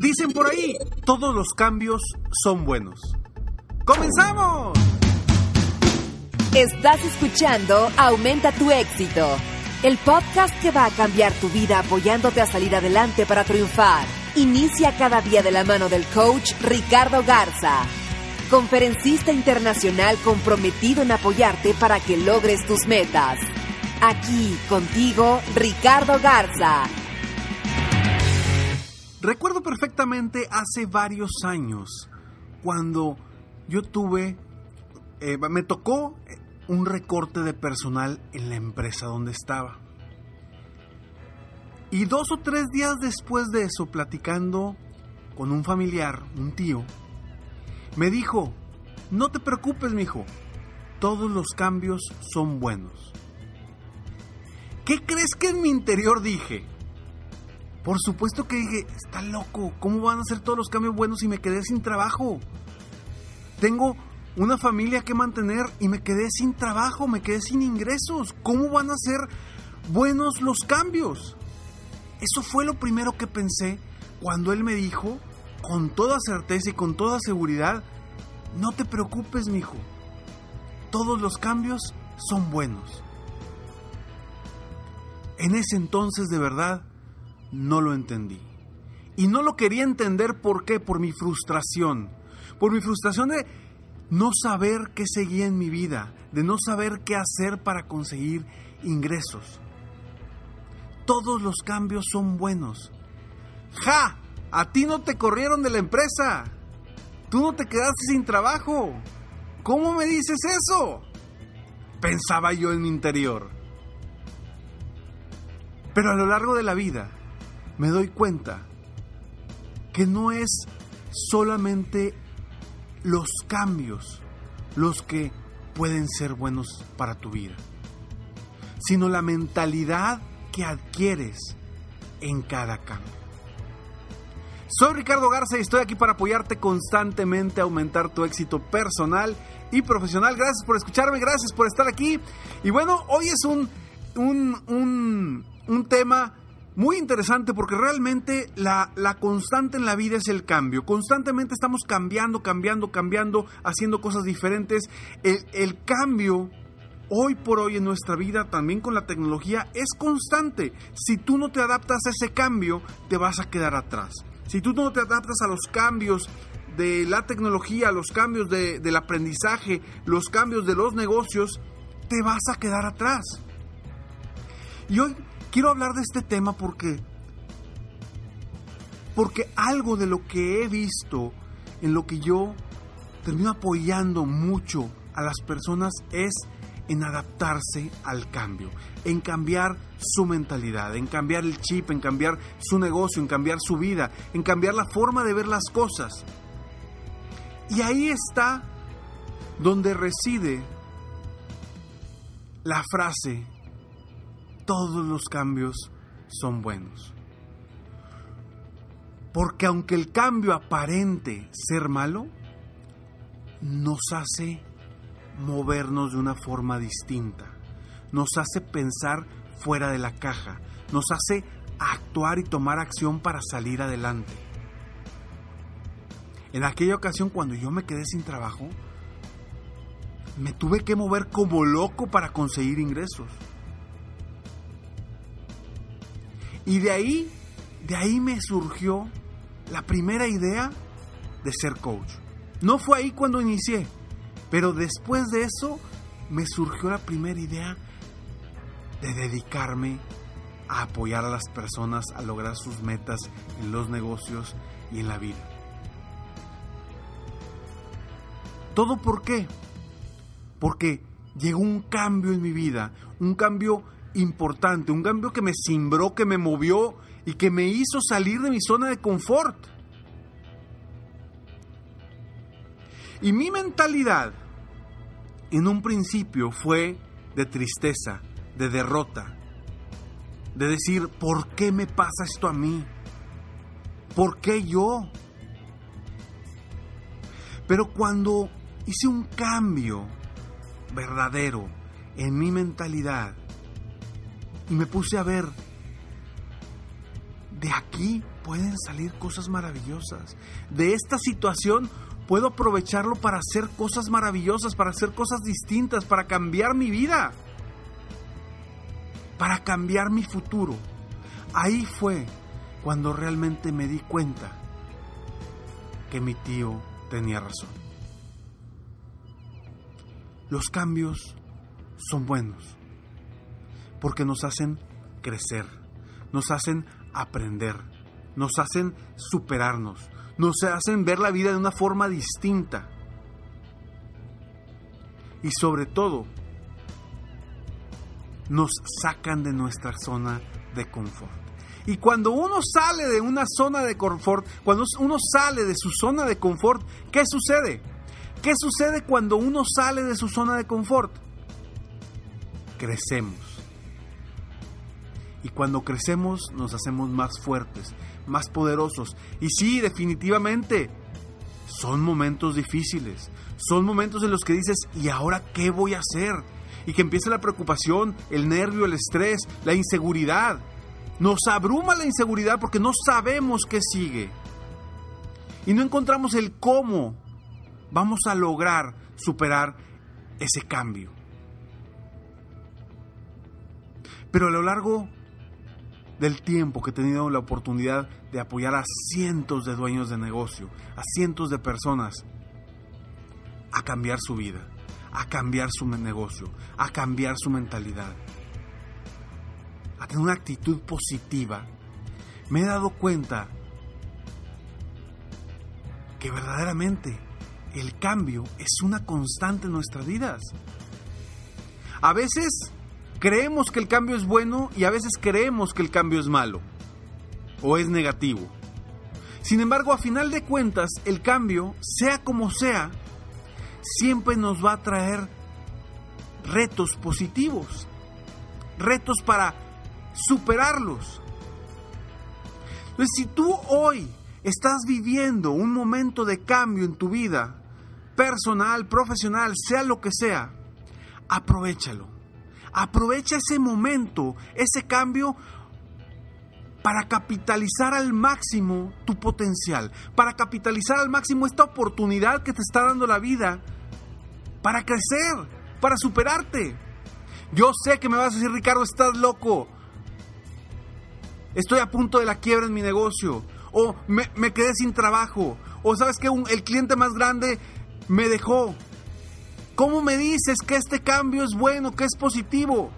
Dicen por ahí, todos los cambios son buenos. ¡Comenzamos! Estás escuchando Aumenta tu éxito, el podcast que va a cambiar tu vida apoyándote a salir adelante para triunfar. Inicia cada día de la mano del coach Ricardo Garza, conferencista internacional comprometido en apoyarte para que logres tus metas. Aquí contigo, Ricardo Garza. Recuerdo perfectamente hace varios años cuando yo tuve, eh, me tocó un recorte de personal en la empresa donde estaba. Y dos o tres días después de eso, platicando con un familiar, un tío, me dijo, no te preocupes, mijo, todos los cambios son buenos. ¿Qué crees que en mi interior dije? Por supuesto que dije, está loco, ¿cómo van a ser todos los cambios buenos si me quedé sin trabajo? Tengo una familia que mantener y me quedé sin trabajo, me quedé sin ingresos. ¿Cómo van a ser buenos los cambios? Eso fue lo primero que pensé cuando él me dijo, con toda certeza y con toda seguridad, no te preocupes, mijo. Todos los cambios son buenos. En ese entonces, de verdad, no lo entendí. Y no lo quería entender, ¿por qué? Por mi frustración. Por mi frustración de no saber qué seguía en mi vida, de no saber qué hacer para conseguir ingresos. Todos los cambios son buenos. ¡Ja! A ti no te corrieron de la empresa. Tú no te quedaste sin trabajo. ¿Cómo me dices eso? Pensaba yo en mi interior. Pero a lo largo de la vida me doy cuenta que no es solamente los cambios los que pueden ser buenos para tu vida, sino la mentalidad que adquieres en cada cambio. Soy Ricardo Garza y estoy aquí para apoyarte constantemente a aumentar tu éxito personal y profesional. Gracias por escucharme, gracias por estar aquí. Y bueno, hoy es un, un, un, un tema muy interesante porque realmente la, constante en la vida es el cambio. Constantemente estamos cambiando, cambiando, cambiando, haciendo cosas diferentes. El, el, cambio hoy por hoy en nuestra vida, también con la tecnología, es constante. Si tú no te adaptas a ese cambio, te vas a quedar atrás. Si tú no te adaptas a los cambios de la tecnología, los cambios de, del aprendizaje, los cambios de los negocios, te vas a quedar atrás. Y hoy quiero hablar de este tema porque porque algo de lo que he visto en lo que yo termino apoyando mucho a las personas es en adaptarse al cambio, en cambiar su mentalidad, en cambiar el chip, en cambiar su negocio, en cambiar su vida, en cambiar la forma de ver las cosas. Y ahí está donde reside la frase todos los cambios son buenos. Porque aunque el cambio aparente ser malo, nos hace movernos de una forma distinta, nos hace pensar fuera de la caja, nos hace actuar y tomar acción para salir adelante. En aquella ocasión cuando yo me quedé sin trabajo, me tuve que mover como loco para conseguir ingresos. Y de ahí, de ahí me surgió la primera idea de ser coach. No fue ahí cuando inicié, pero después de eso me surgió la primera idea de dedicarme a apoyar a las personas a lograr sus metas en los negocios y en la vida. ¿Todo por qué? Porque llegó un cambio en mi vida, un cambio importante, un cambio que me cimbró, que me movió y que me hizo salir de mi zona de confort. Y mi mentalidad en un principio fue de tristeza, de derrota, de decir, ¿por qué me pasa esto a mí? ¿Por qué yo? Pero cuando hice un cambio verdadero en mi mentalidad y me puse a ver, de aquí pueden salir cosas maravillosas. De esta situación puedo aprovecharlo para hacer cosas maravillosas, para hacer cosas distintas, para cambiar mi vida, para cambiar mi futuro. Ahí fue cuando realmente me di cuenta que mi tío tenía razón. Los cambios son buenos porque nos hacen crecer, nos hacen aprender, nos hacen superarnos, nos hacen ver la vida de una forma distinta. Y sobre todo, nos sacan de nuestra zona de confort. Y cuando uno sale de una zona de confort, cuando uno sale de su zona de confort, ¿qué sucede? ¿Qué sucede cuando uno sale de su zona de confort? Crecemos. Y cuando crecemos nos hacemos más fuertes, más poderosos. Y sí, definitivamente, son momentos difíciles. Son momentos en los que dices, ¿y ahora qué voy a hacer? Y que empieza la preocupación, el nervio, el estrés, la inseguridad. Nos abruma la inseguridad porque no sabemos qué sigue. Y no encontramos el cómo vamos a lograr superar ese cambio. Pero a lo largo del tiempo que he tenido la oportunidad de apoyar a cientos de dueños de negocio, a cientos de personas, a cambiar su vida, a cambiar su negocio, a cambiar su mentalidad, a tener una actitud positiva, me he dado cuenta que verdaderamente el cambio es una constante en nuestras vidas. A veces creemos que el cambio es bueno y a veces creemos que el cambio es malo o es negativo. Sin embargo, a final de cuentas, el cambio, sea como sea, siempre nos va a traer retos positivos, retos para superarlos. Entonces, si tú hoy estás viviendo un momento de cambio en tu vida, personal, profesional, sea lo que sea, aprovechalo. Aprovecha ese momento, ese cambio para capitalizar al máximo tu potencial, para capitalizar al máximo esta oportunidad que te está dando la vida, para crecer, para superarte. Yo sé que me vas a decir, Ricardo, estás loco. Estoy a punto de la quiebra en mi negocio. O me, quedé sin trabajo. O sabes que el cliente más grande me dejó. ¿Cómo me dices que este cambio es bueno, que es positivo?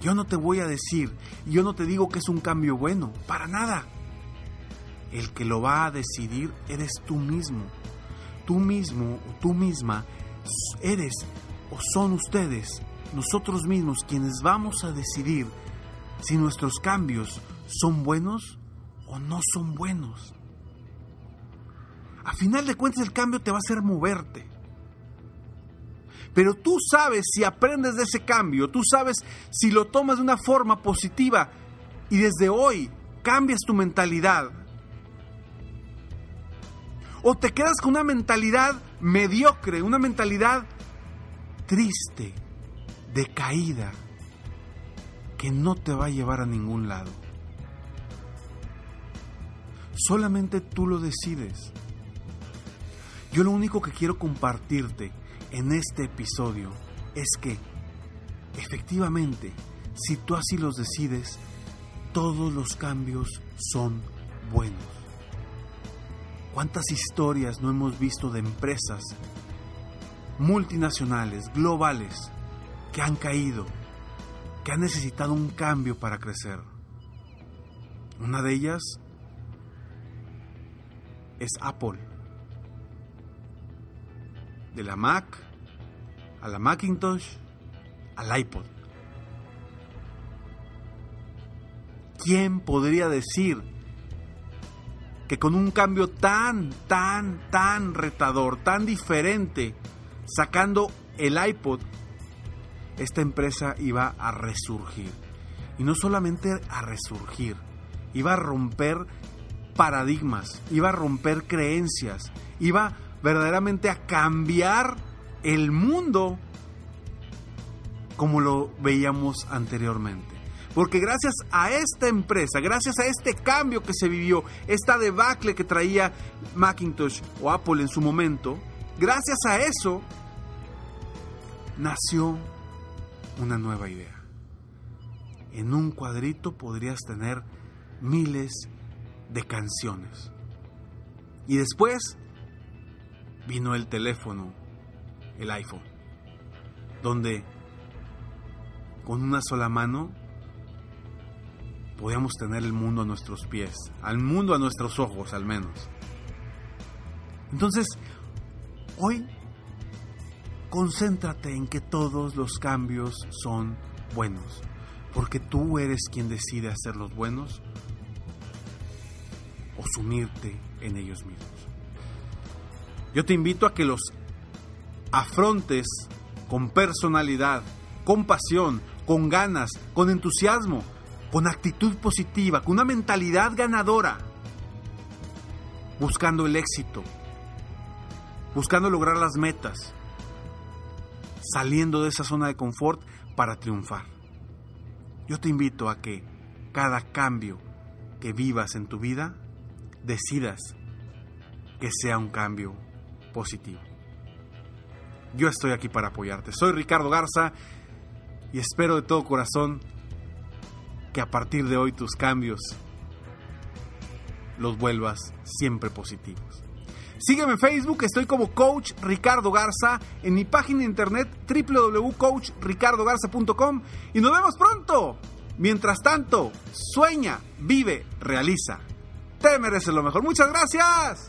Yo no te voy a decir, yo no te digo que es un cambio bueno, para nada. El que lo va a decidir eres tú mismo. Tú mismo o tú misma eres o son ustedes, nosotros mismos, quienes vamos a decidir si nuestros cambios son buenos o no son buenos. A final de cuentas el cambio te va a hacer moverte. Pero tú sabes si aprendes de ese cambio, tú sabes si lo tomas de una forma positiva y desde hoy cambias tu mentalidad. O te quedas con una mentalidad mediocre, una mentalidad triste, decaída, que no te va a llevar a ningún lado. Solamente tú lo decides. Yo lo único que quiero compartirte en este episodio es que, efectivamente, si tú así los decides, todos los cambios son buenos. ¿Cuántas historias no hemos visto de empresas multinacionales, globales, que han caído, que han necesitado un cambio para crecer? Una de ellas es Apple. De la Mac a la Macintosh al iPod. ¿Quién podría decir que con un cambio tan, tan, tan retador, tan diferente, sacando el iPod, esta empresa iba a resurgir? Y no solamente a resurgir, iba a romper paradigmas, iba a romper creencias, iba verdaderamente a cambiar el mundo como lo veíamos anteriormente. Porque gracias a esta empresa, gracias a este cambio que se vivió, esta debacle que traía Macintosh o Apple en su momento, gracias a eso nació una nueva idea. En un cuadrito podrías tener miles de canciones. Y después vino el teléfono, el iPhone, donde con una sola mano podíamos tener el mundo a nuestros pies, al mundo a nuestros ojos al menos. Entonces, hoy concéntrate en que todos los cambios son buenos, porque tú eres quien decide hacerlos buenos o sumirte en ellos mismos. Yo te invito a que los afrontes con personalidad, con pasión, con ganas, con entusiasmo, con actitud positiva, con una mentalidad ganadora, buscando el éxito, buscando lograr las metas, saliendo de esa zona de confort para triunfar. Yo te invito a que cada cambio que vivas en tu vida, decidas que sea un cambio positivo. Yo estoy aquí para apoyarte. Soy Ricardo Garza y espero de todo corazón que a partir de hoy tus cambios los vuelvas siempre positivos. Sígueme en Facebook, estoy como Coach Ricardo Garza, en mi página de internet www.coachricardogarza.com y nos vemos pronto. Mientras tanto, sueña, vive, realiza. Te mereces lo mejor. Muchas gracias.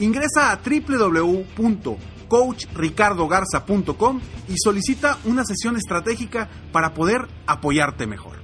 ingresa a www.coachricardogarza.com y solicita una sesión estratégica para poder apoyarte mejor.